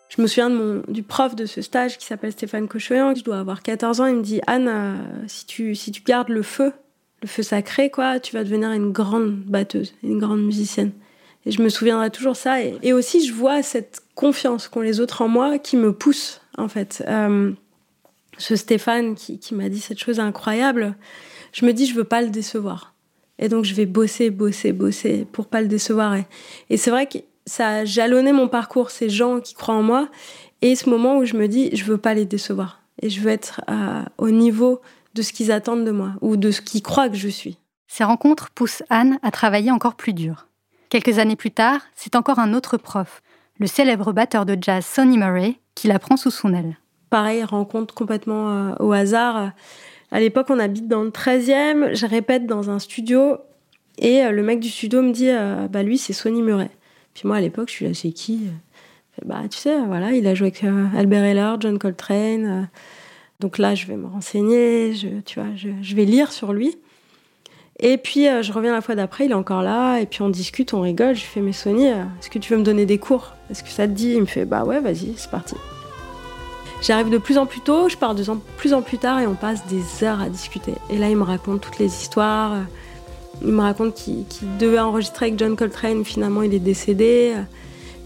Je me souviens de mon, du prof de ce stage qui s'appelle Stéphane Cochoyan, je dois avoir 14 ans, il me dit Anne, euh, si, tu, si tu gardes le feu, le feu sacré, quoi, tu vas devenir une grande batteuse, une grande musicienne. Et je me souviendrai toujours ça. Et, aussi, je vois cette confiance qu'ont les autres en moi qui me pousse, en fait. Euh, ce Stéphane qui, qui m'a dit cette chose incroyable, je me dis, je veux pas le décevoir. Et donc, je vais bosser, bosser, bosser pour pas le décevoir. Et, et c'est vrai que ça a jalonné mon parcours, ces gens qui croient en moi, et ce moment où je me dis, je veux pas les décevoir. Et je veux être euh, au niveau de ce qu'ils attendent de moi, ou de ce qu'ils croient que je suis. Ces rencontres poussent Anne à travailler encore plus dur. Quelques années plus tard, c'est encore un autre prof, le célèbre batteur de jazz Sonny Murray, qui la prend sous son aile. Pareil, rencontre complètement euh, au hasard. À l'époque, on habite dans le 13e, je répète dans un studio, et euh, le mec du studio me dit, euh, bah lui, c'est Sonny Murray. Puis moi, à l'époque, je suis là, c'est qui? Bah, tu sais, voilà, il a joué avec Albert Heller, John Coltrane. Euh. donc là, je vais me renseigner, je, tu vois, je, vais lire sur lui. Et puis, euh, je reviens la fois d'après, il est encore là, et puis on discute, on rigole. Je fais, mais Sonny, euh, est-ce que tu veux me donner des cours? Est-ce que ça te dit? Il me fait, bah ouais, vas-y, c'est parti. J'arrive de plus en plus tôt, je pars de plus en plus tard, et on passe des heures à discuter. Et là, il me raconte toutes les histoires. euh, Il me raconte qu'il devait enregistrer avec John Coltrane, finalement il est décédé.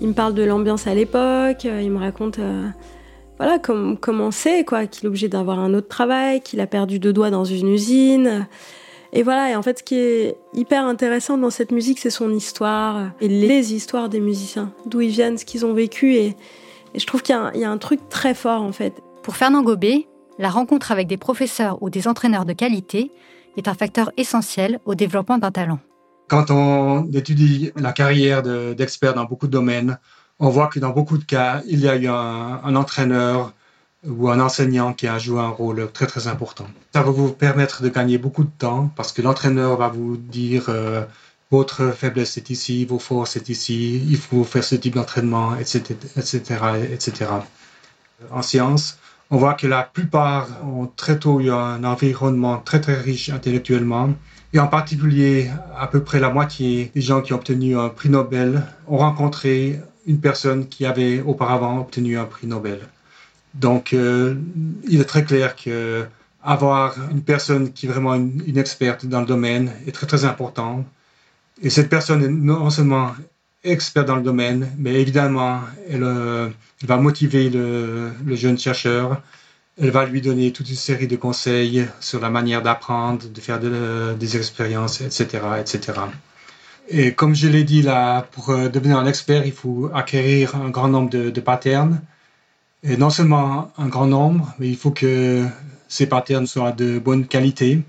Il me parle de l'ambiance à l'époque, il me raconte euh, voilà, comme, comment c'est, quoi, qu'il est obligé d'avoir un autre travail, qu'il a perdu deux doigts dans une usine. Et voilà, et en fait ce qui est hyper intéressant dans cette musique, c'est son histoire et les histoires des musiciens, d'où ils viennent, ce qu'ils ont vécu. Et, et je trouve qu'il y, a un- il y a un truc très fort en fait. Pour Fernand Gobet, la rencontre avec des professeurs ou des entraîneurs de qualité est un facteur essentiel au développement d'un talent. Quand on étudie la carrière d'experts dans beaucoup de domaines, on voit que dans beaucoup de cas, il y a eu un, entraîneur ou un enseignant qui a joué un rôle très très important. Ça va vous permettre de gagner beaucoup de temps parce que l'entraîneur va vous dire euh, votre faiblesse est ici, vos forces est ici, il faut faire ce type d'entraînement, etc., etc., etc. En sciences, on voit que la plupart ont très tôt eu un environnement très très riche intellectuellement. Et en particulier, à peu près la moitié des gens qui ont obtenu un prix Nobel ont rencontré une personne qui avait auparavant obtenu un prix Nobel. Donc, euh, il est très clair que avoir une personne qui est vraiment une, experte dans le domaine est très très important. Et cette personne est non seulement experte dans le domaine, mais évidemment, elle, euh, va motiver le, jeune chercheur. Elle va lui donner toute une série de conseils sur la manière d'apprendre, de faire des expériences, etc., etc. Et comme je l'ai dit là, pour euh, devenir un expert, il faut acquérir un grand nombre de, patterns. Et non seulement un grand nombre, mais il faut que ces patterns soient de bonne qualité.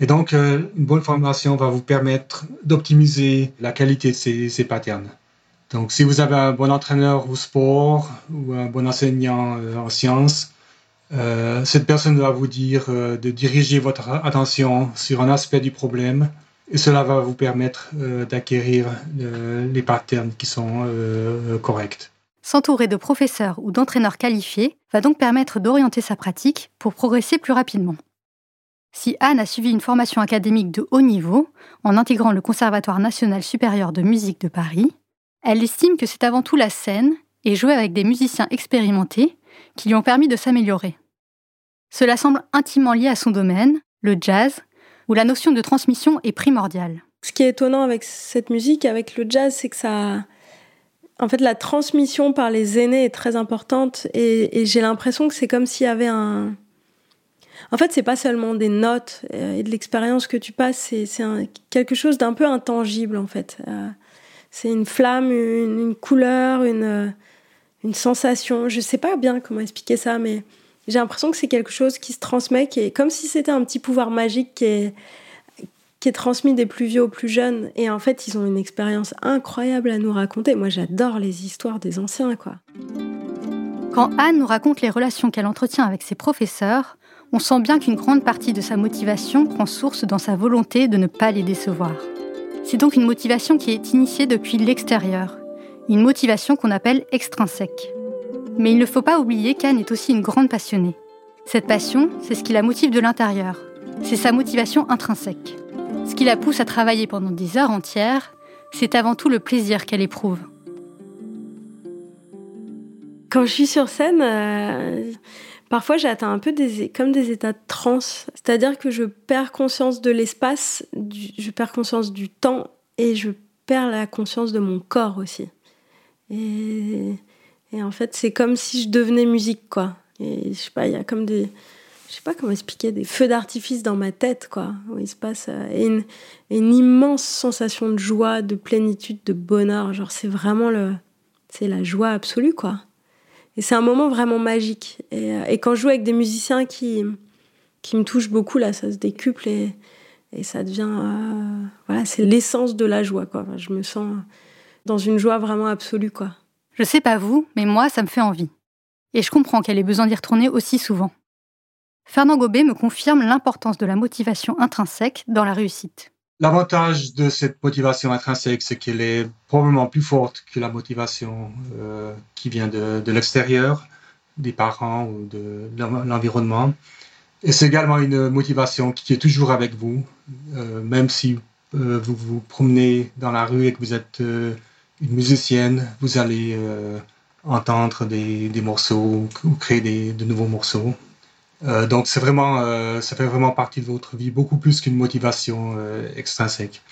Et donc, euh, une bonne formation va vous permettre d'optimiser la qualité de ces, patterns. Donc, si vous avez un bon entraîneur au sport ou un bon enseignant euh, en sciences, cette personne va vous dire de diriger votre attention sur un aspect du problème et cela va vous permettre euh, d'acquérir euh, les patterns qui sont euh, corrects. S'entourer de professeurs ou d'entraîneurs qualifiés va donc permettre d'orienter sa pratique pour progresser plus rapidement. Si Anne a suivi une formation académique de haut niveau en intégrant le Conservatoire national supérieur de musique de Paris, elle estime que c'est avant tout la scène et jouer avec des musiciens expérimentés qui lui ont permis de s'améliorer. Cela semble intimement lié à son domaine, le jazz, où la notion de transmission est primordiale. Ce qui est étonnant avec cette musique, avec le jazz, c'est que ça... En fait, la transmission par les aînés est très importante et, j'ai l'impression que c'est comme s'il y avait un... En fait, c'est pas seulement des notes euh, et de l'expérience que tu passes, c'est quelque chose d'un peu intangible, en fait. Euh, c'est une flamme, une, couleur, une, une sensation. Je sais pas bien comment expliquer ça, mais j'ai l'impression que c'est quelque chose qui se transmet, qui est comme si c'était un petit pouvoir magique qui est, transmis des plus vieux aux plus jeunes. Et en fait, ils ont une expérience incroyable à nous raconter. Moi, j'adore les histoires des anciens, quoi. Quand Anne nous raconte les relations qu'elle entretient avec ses professeurs, on sent bien qu'une grande partie de sa motivation prend source dans sa volonté de ne pas les décevoir. C'est donc une motivation qui est initiée depuis l'extérieur, une motivation qu'on appelle extrinsèque. Mais il ne faut pas oublier qu'Anne est aussi une grande passionnée. Cette passion, c'est ce qui la motive de l'intérieur. C'est sa motivation intrinsèque. Ce qui la pousse à travailler pendant des heures entières, c'est avant tout le plaisir qu'elle éprouve. Quand je suis sur scène, euh, parfois j'atteins un peu comme des états de transe. C'est-à-dire que je perds conscience de l'espace, je perds conscience du temps et je perds la conscience de mon corps aussi. Et et en fait, c'est comme si je devenais musique, quoi. Et je sais pas, il y a comme des. Je sais pas comment expliquer, des feux d'artifice dans ma tête, quoi. Où il se passe. Euh, une, une, immense sensation de joie, de plénitude, de bonheur. Genre, c'est vraiment le. C'est la joie absolue, quoi. Et c'est un moment vraiment magique. Et, euh, et, quand je joue avec des musiciens qui, qui me touchent beaucoup, là, ça se décuple et, et ça devient. Euh, voilà, c'est l'essence de la joie, quoi. Je me sens dans une joie vraiment absolue, quoi. Je sais pas vous, mais moi, ça me fait envie. Et je comprends qu'elle ait besoin d'y retourner aussi souvent. Fernand Gobet me confirme l'importance de la motivation intrinsèque dans la réussite. L'avantage de cette motivation intrinsèque, c'est qu'elle est probablement plus forte que la motivation euh, qui vient de, l'extérieur, des parents ou de, l'environnement. Et c'est également une motivation qui est toujours avec vous, euh, même si euh, vous vous promenez dans la rue et que vous êtes une musicienne, vous allez euh, entendre des, des, morceaux ou créer des, de nouveaux morceaux. Euh, donc c'est vraiment, euh, ça fait vraiment partie de votre vie, beaucoup plus qu'une motivation extrinsèque.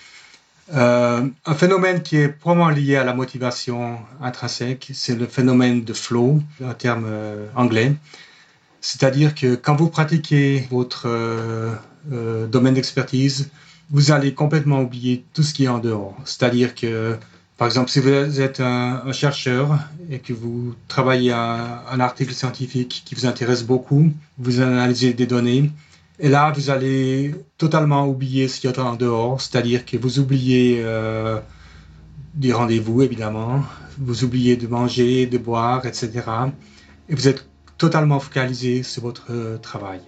Un phénomène qui est probablement lié à la motivation intrinsèque, c'est le phénomène de flow, un terme anglais. C'est-à-dire que quand vous pratiquez votre domaine d'expertise, vous allez complètement oublier tout ce qui est en dehors. C'est-à-dire que Par exemple, si vous êtes un, chercheur et que vous travaillez un, un, article scientifique qui vous intéresse beaucoup, vous analysez des données, et là, vous allez totalement oublier ce qu'il y a en dehors, c'est-à-dire que vous oubliez euh, des rendez-vous, évidemment, vous oubliez de manger, de boire, etc. Et vous êtes totalement focalisé sur votre euh, travail.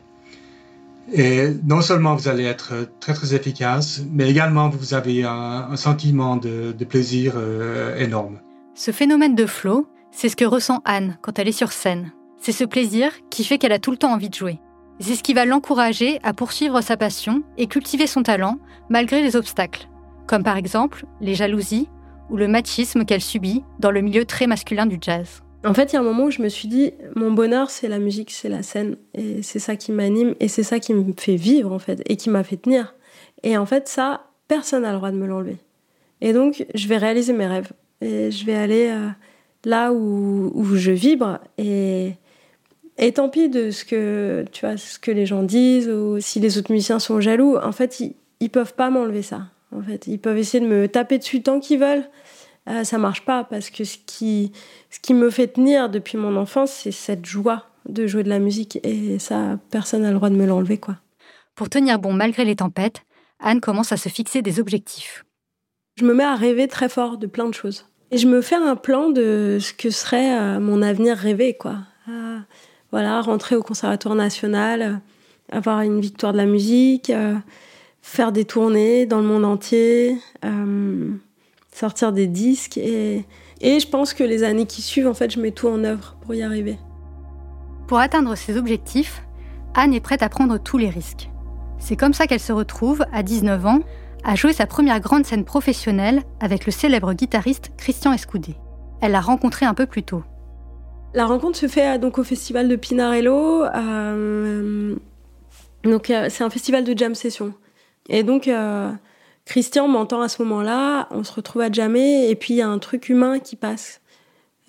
Et non seulement vous allez être très très efficace, mais également vous avez un, sentiment de, plaisir euh, énorme. Ce phénomène de flow, c'est ce que ressent Anne quand elle est sur scène. C'est ce plaisir qui fait qu'elle a tout le temps envie de jouer. C'est ce qui va l'encourager à poursuivre sa passion et cultiver son talent malgré les obstacles, comme par exemple les jalousies ou le machisme qu'elle subit dans le milieu très masculin du jazz. En fait, il y a un moment où je me suis dit, mon bonheur, c'est la musique, c'est la scène, et c'est ça qui m'anime, et c'est ça qui me fait vivre, en fait, et qui m'a fait tenir. Et en fait, ça, personne n'a le droit de me l'enlever. Et donc, je vais réaliser mes rêves, et je vais aller euh, là où, je vibre, et, et tant pis de ce que, tu vois, ce que les gens disent, ou si les autres musiciens sont jaloux, en fait, ils, ils peuvent pas m'enlever ça. En fait, ils peuvent essayer de me taper dessus tant qu'ils veulent, euh, ça marche pas parce que ce qui, ce qui me fait tenir depuis mon enfance, c'est cette joie de jouer de la musique et ça, personne n'a le droit de me l'enlever, quoi. Pour tenir bon malgré les tempêtes, Anne commence à se fixer des objectifs. Je me mets à rêver très fort de plein de choses. Et je me fais un plan de ce que serait euh, mon avenir rêvé, quoi. Euh, voilà, rentrer au Conservatoire national, avoir une victoire de la musique, faire des tournées dans le monde entier, sortir des disques. Et, et je pense que les années qui suivent, en fait, je mets tout en œuvre pour y arriver. Pour atteindre ses objectifs, Anne est prête à prendre tous les risques. C'est comme ça qu'elle se retrouve, à 19 ans, à jouer sa première grande scène professionnelle avec le célèbre guitariste Christian Escoudé. Elle l'a rencontré un peu plus tôt. La rencontre se fait donc au festival de Pinarello. Euh, donc euh, c'est un festival de jam session. Et donc euh, Christian m'entend à ce moment-là, on se retrouve à jamais, et puis il y a un truc humain qui passe,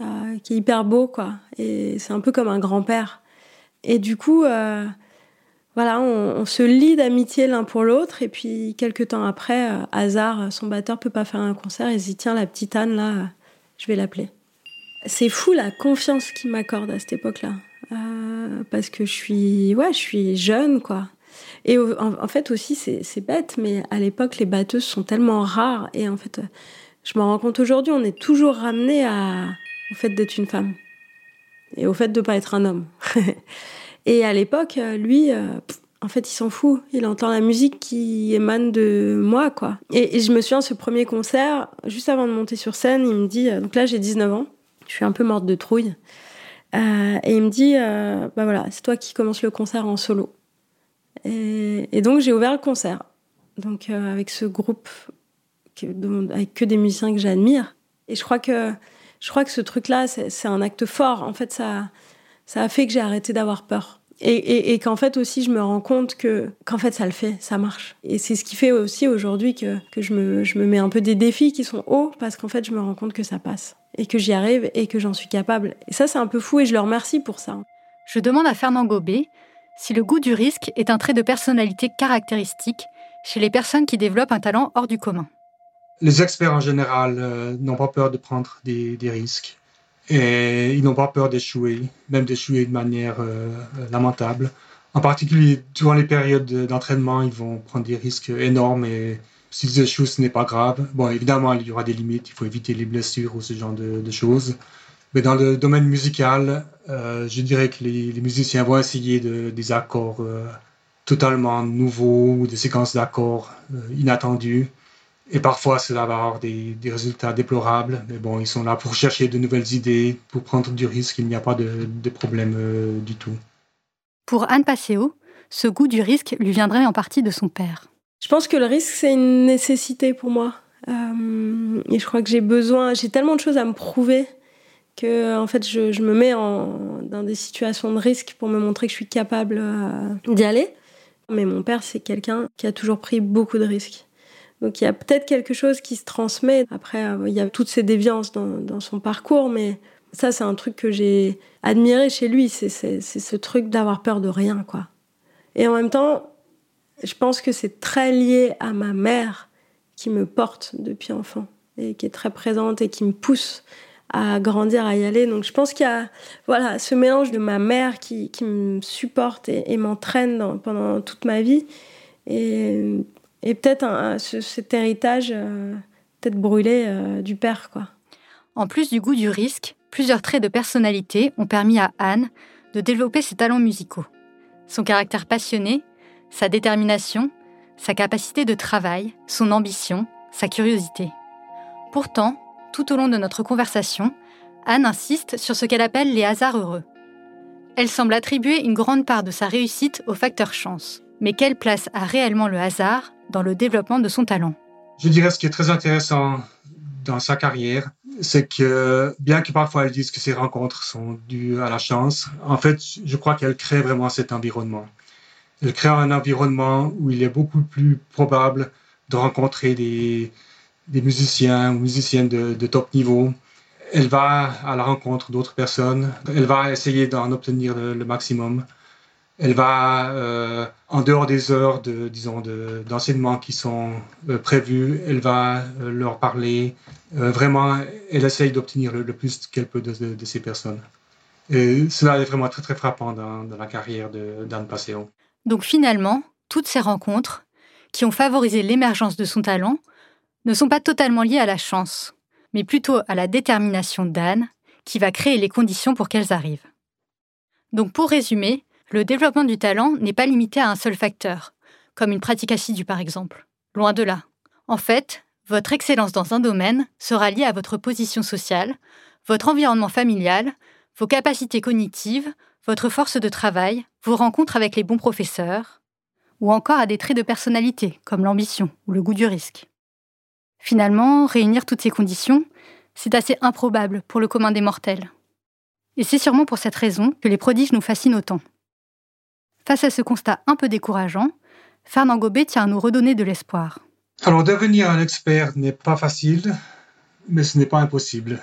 euh, qui est hyper beau, quoi. Et c'est un peu comme un grand-père. Et du coup, euh, voilà, on, se lie d'amitié l'un pour l'autre, et puis quelques temps après, euh, hasard, son batteur peut pas faire un concert, il se dit tiens, la petite Anne, là, je vais l'appeler. C'est fou la confiance qu'il m'accorde à cette époque-là. parce que je suis, ouais, je suis jeune, quoi. Et en, fait aussi, c'est bête, mais à l'époque, les batteuses sont tellement rares. Et en fait, je me rends compte aujourd'hui, on est toujours ramené au fait d'être une femme. Et au fait de ne pas être un homme. et à l'époque, lui, euh, en fait, il s'en fout. Il entend la musique qui émane de moi, quoi. Et, je me souviens, ce premier concert, juste avant de monter sur scène, il me dit, euh, donc là, j'ai 19 ans, je suis un peu morte de trouille. Euh, et il me dit, bah voilà, c'est toi qui commences le concert en solo. Et, donc j'ai ouvert le concert. Donc euh, avec ce groupe avec que des musiciens que j'admire. Et je crois que je crois que ce truc-là, c'est un acte fort. En fait, ça ça a fait que j'ai arrêté d'avoir peur. Et, et, qu'en fait aussi, je me rends compte que qu'en fait, ça le fait, ça marche. Et c'est ce qui fait aussi aujourd'hui que, que je, me, je me mets un peu des défis qui sont hauts parce qu'en fait, je me rends compte que ça passe et que j'y arrive et que j'en suis capable. Et ça, c'est un peu fou et je leur remercie pour ça. Je demande à Fernand Gobet si le goût du risque est un trait de personnalité caractéristique chez les personnes qui développent un talent hors du commun. Les experts en général euh, n'ont pas peur de prendre des, risques et ils n'ont pas peur d'échouer, même d'échouer de manière euh, lamentable. En particulier, durant les périodes d'entraînement, ils vont prendre des risques énormes et s'ils échouent, ce n'est pas grave. Bon, évidemment, il y aura des limites, il faut éviter les blessures ou ce genre de choses. Mais dans le domaine musical, euh, je dirais que les, musiciens vont essayer de, des accords euh, totalement nouveaux ou des séquences d'accords euh, inattendus. Et parfois, cela va avoir des, des, résultats déplorables. Mais bon, ils sont là pour chercher de nouvelles idées, pour prendre du risque. Il n'y a pas de, de problème du tout. Pour Anne Passeo, ce goût du risque lui viendrait en partie de son père. Je pense que le risque, c'est une nécessité pour moi. et je crois que j'ai besoin, j'ai tellement de choses à me prouver que en fait je, me mets dans des situations de risque pour me montrer que je suis capable euh, d'y aller. Mais mon père, c'est quelqu'un qui a toujours pris beaucoup de risques. Donc il y a peut-être quelque chose qui se transmet. Après, euh, il y a toutes ces déviances dans, dans son parcours, mais ça, c'est un truc que j'ai admiré chez lui. C'est ce truc d'avoir peur de rien, quoi. Et en même temps, je pense que c'est très lié à ma mère qui me porte depuis enfant et qui est très présente et qui me pousse à grandir, à y aller. Donc je pense qu'il y a voilà, ce mélange de ma mère qui, qui me supporte et, m'entraîne pendant toute ma vie et, peut-être cet héritage euh, peut-être brûlé euh, du père. quoi. En plus du goût du risque, plusieurs traits de personnalité ont permis à Anne de développer ses talents musicaux. Son caractère passionné, sa détermination, sa capacité de travail, son ambition, sa curiosité. Pourtant, tout au long de notre conversation, Anne insiste sur ce qu'elle appelle les hasards heureux. Elle semble attribuer une grande part de sa réussite au facteur chance. Mais quelle place a réellement le hasard dans le développement de son talent? Je dirais ce qui est très intéressant dans sa carrière, c'est que bien que parfois elle dise que ses rencontres sont dues à la chance, en fait, je crois qu'elle crée vraiment cet environnement. Elle crée un environnement où il est beaucoup plus probable de rencontrer des, des musiciens ou musiciennes de, top niveau. Elle va à la rencontre d'autres personnes. Elle va essayer d'en obtenir le, maximum. Elle va, euh, en dehors des heures de, disons, d'enseignement qui sont euh, prévues, elle va euh, leur parler. Vraiment, elle essaye d'obtenir le, plus qu'elle peut de, ces personnes. Et cela est vraiment très, très frappant dans, dans la carrière d'Anne Passeo. Donc finalement, toutes ces rencontres, qui ont favorisé l'émergence de son talent, ne sont pas totalement liées à la chance, mais plutôt à la détermination d'Anne, qui va créer les conditions pour qu'elles arrivent. Donc pour résumer, le développement du talent n'est pas limité à un seul facteur, comme une pratique assidue par exemple. Loin de là. En fait, votre excellence dans un domaine sera liée à votre position sociale, votre environnement familial, vos capacités cognitives, votre force de travail, vos rencontres avec les bons professeurs, ou encore à des traits de personnalité, comme l'ambition ou le goût du risque. Finalement, réunir toutes ces conditions, c'est assez improbable pour le commun des mortels. Et c'est sûrement pour cette raison que les prodiges nous fascinent autant. Face à ce constat un peu décourageant, Fernand Gobet tient à nous redonner de l'espoir. Alors, devenir un expert n'est pas facile, mais ce n'est pas impossible.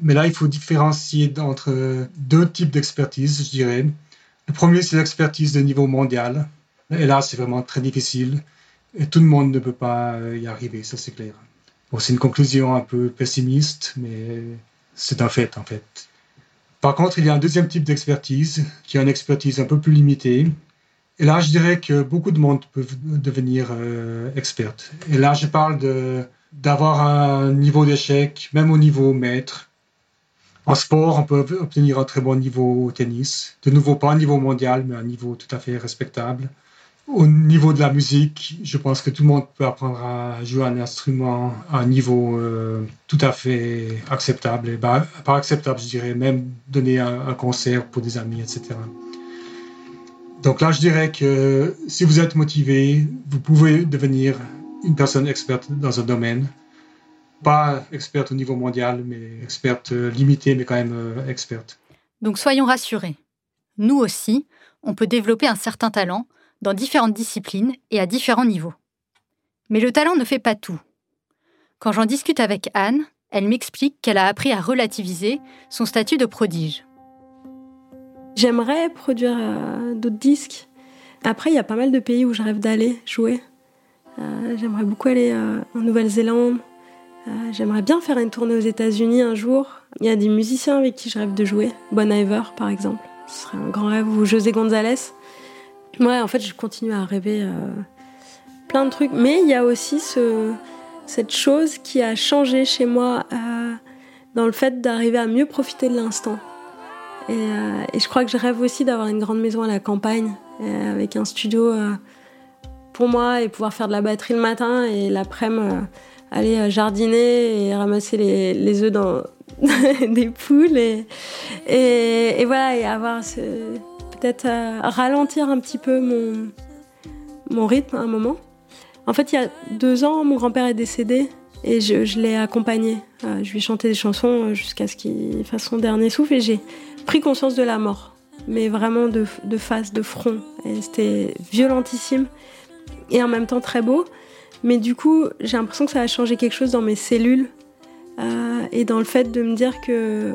Mais là, il faut différencier entre deux types d'expertise, je dirais. Le premier, c'est l'expertise de niveau mondial. Et là, c'est vraiment très difficile. Et tout le monde ne peut pas y arriver, ça c'est clair. C'est une conclusion un peu pessimiste, mais c'est un fait en fait. Par contre, il y a un deuxième type d'expertise, qui est une expertise un peu plus limitée. Et là, je dirais que beaucoup de monde peut devenir euh, experte. Et là, je parle d'avoir un niveau d'échec, même au niveau maître. En sport, on peut obtenir un très bon niveau au tennis. De nouveau, pas un niveau mondial, mais un niveau tout à fait respectable. Au niveau de la musique, je pense que tout le monde peut apprendre à jouer un instrument à un niveau euh, tout à fait acceptable. Et bah, pas acceptable, je dirais, même donner un, concert pour des amis, etc. Donc là, je dirais que si vous êtes motivé, vous pouvez devenir une personne experte dans un domaine. Pas experte au niveau mondial, mais experte euh, limitée, mais quand même euh, experte. Donc soyons rassurés. Nous aussi, on peut développer un certain talent dans différentes disciplines et à différents niveaux. Mais le talent ne fait pas tout. Quand j'en discute avec Anne, elle m'explique qu'elle a appris à relativiser son statut de prodige. J'aimerais produire euh, d'autres disques. Après, il y a pas mal de pays où je rêve d'aller jouer. Euh, j'aimerais beaucoup aller euh, en Nouvelle-Zélande. J'aimerais bien faire une tournée aux États-Unis un jour. Il y a des musiciens avec qui je rêve de jouer. Bon Iver, par exemple. Ce serait un grand rêve. Ou José González. Ouais, en fait, je continue à rêver euh, plein de trucs. Mais il y a aussi ce, cette chose qui a changé chez moi euh, dans le fait d'arriver à mieux profiter de l'instant. Et, euh, et, je crois que je rêve aussi d'avoir une grande maison à la campagne, avec un studio pour moi et pouvoir faire de la batterie le matin et l'après-midi aller jardiner et ramasser les, œufs dans des poules et voilà et avoir ce peut-être ralentir un petit peu mon, mon rythme à un moment. En fait, il y a deux ans, mon grand-père est décédé et je, je l'ai accompagné. Euh, je lui ai chanté des chansons euh, jusqu'à ce qu'il fasse son dernier souffle et j'ai pris conscience de la mort, mais vraiment de, de face, de front. C'était violentissime et en même temps très beau. Mais du coup, j'ai l'impression que ça a changé quelque chose dans mes cellules euh, et dans le fait de me dire que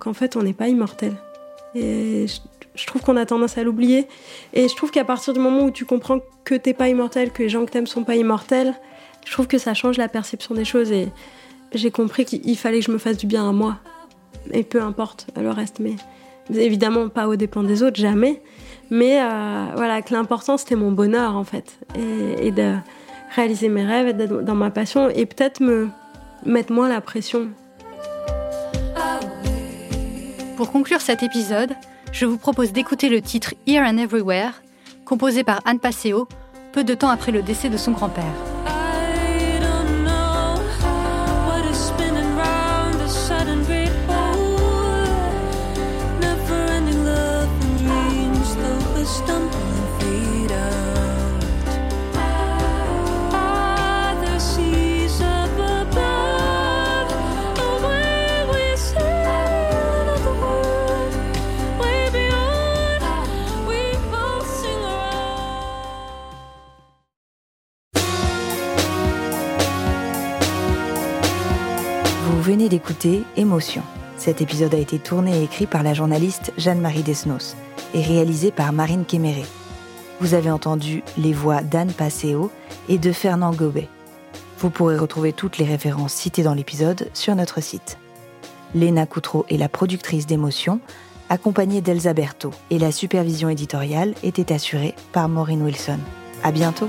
qu'en fait, on n'est pas immortel. Je, trouve qu'on a tendance à l'oublier. Et je trouve qu'à partir du moment où tu comprends que t'es pas immortel, que les gens que t'aimes sont pas immortels, je trouve que ça change la perception des choses. Et, j'ai compris qu'il fallait que je me fasse du bien à moi. Et peu importe le reste, mais évidemment pas aux dépens des autres, jamais. Mais euh, voilà, que l'important c'était mon bonheur en fait. Et, de réaliser mes rêves, d'être dans ma passion et peut-être me mettre moins la pression. Pour conclure cet épisode, je vous propose d'écouter le titre Here and Everywhere, composé par Anne Passeo, peu de temps après le décès de son grand-père. Venez d'écouter Émotion. Cet épisode a été tourné et écrit par la journaliste Jeanne-Marie Desnos et réalisé par Marine Kéméré. Vous avez entendu les voix d'Anne Passeo et de Fernand Gobet. Vous pourrez retrouver toutes les références citées dans l'épisode sur notre site. Léna Coutreau est la productrice d'émotion, accompagnée d'Elsa Berthaud, et la supervision éditoriale était assurée par Maureen Wilson. À bientôt!